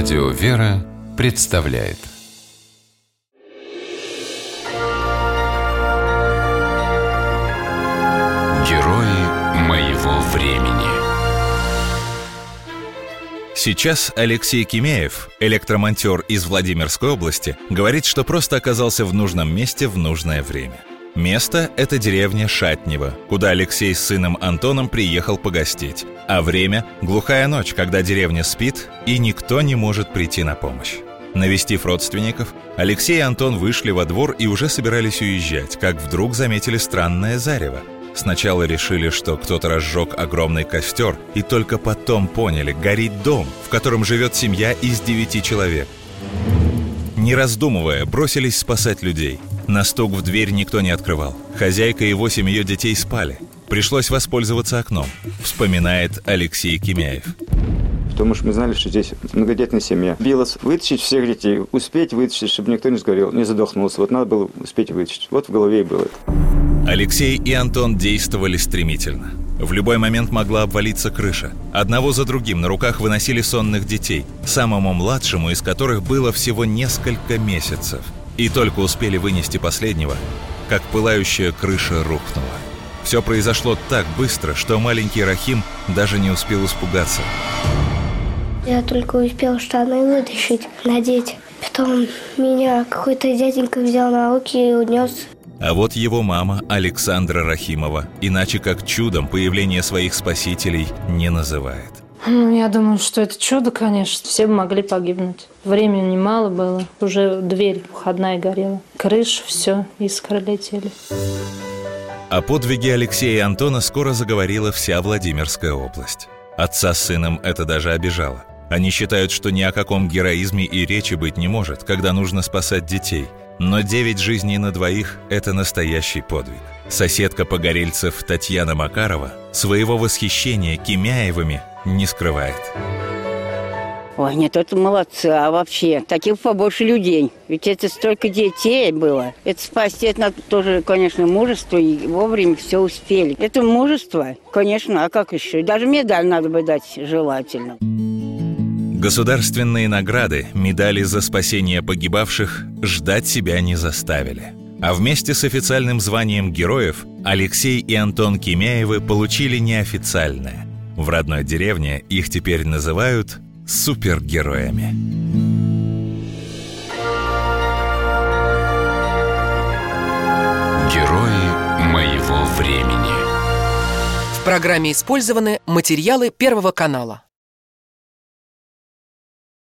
Радио «Вера» представляет Герои моего времени Сейчас Алексей Кимеев, электромонтер из Владимирской области, говорит, что просто оказался в нужном месте в нужное время. Место – это деревня Шатнево, куда Алексей с сыном Антоном приехал погостить. А время – глухая ночь, когда деревня спит, и никто не может прийти на помощь. Навестив родственников, Алексей и Антон вышли во двор и уже собирались уезжать, как вдруг заметили странное зарево. Сначала решили, что кто-то разжег огромный костер, и только потом поняли – горит дом, в котором живет семья из девяти человек. Не раздумывая, бросились спасать людей – на стук в дверь никто не открывал. Хозяйка и восемь ее детей спали. Пришлось воспользоваться окном, вспоминает Алексей Кимяев. Потому что мы знали, что здесь многодетная семья. Билось вытащить всех детей, успеть вытащить, чтобы никто не сгорел, не задохнулся. Вот надо было успеть вытащить. Вот в голове и было. Алексей и Антон действовали стремительно. В любой момент могла обвалиться крыша. Одного за другим на руках выносили сонных детей, самому младшему из которых было всего несколько месяцев – и только успели вынести последнего, как пылающая крыша рухнула. Все произошло так быстро, что маленький Рахим даже не успел испугаться. Я только успел штаны вытащить, надеть. Потом меня какой-то дяденька взял на руки и унес. А вот его мама Александра Рахимова, иначе как чудом появление своих спасителей не называет. Ну, я думаю, что это чудо, конечно. Все бы могли погибнуть. Времени немало было. Уже дверь входная горела. Крыша, все, искры летели. О подвиге Алексея и Антона скоро заговорила вся Владимирская область. Отца с сыном это даже обижало. Они считают, что ни о каком героизме и речи быть не может, когда нужно спасать детей. Но девять жизней на двоих – это настоящий подвиг. Соседка погорельцев Татьяна Макарова своего восхищения Кимяевыми не скрывает. Ой, нет, это молодцы, а вообще, таких побольше людей. Ведь это столько детей было. Это спасти, это надо тоже, конечно, мужество, и вовремя все успели. Это мужество, конечно, а как еще? Даже медаль надо бы дать желательно. Государственные награды, медали за спасение погибавших ждать себя не заставили. А вместе с официальным званием героев Алексей и Антон Кимяевы получили неофициальное. В родной деревне их теперь называют супергероями. Герои моего времени. В программе использованы материалы Первого канала.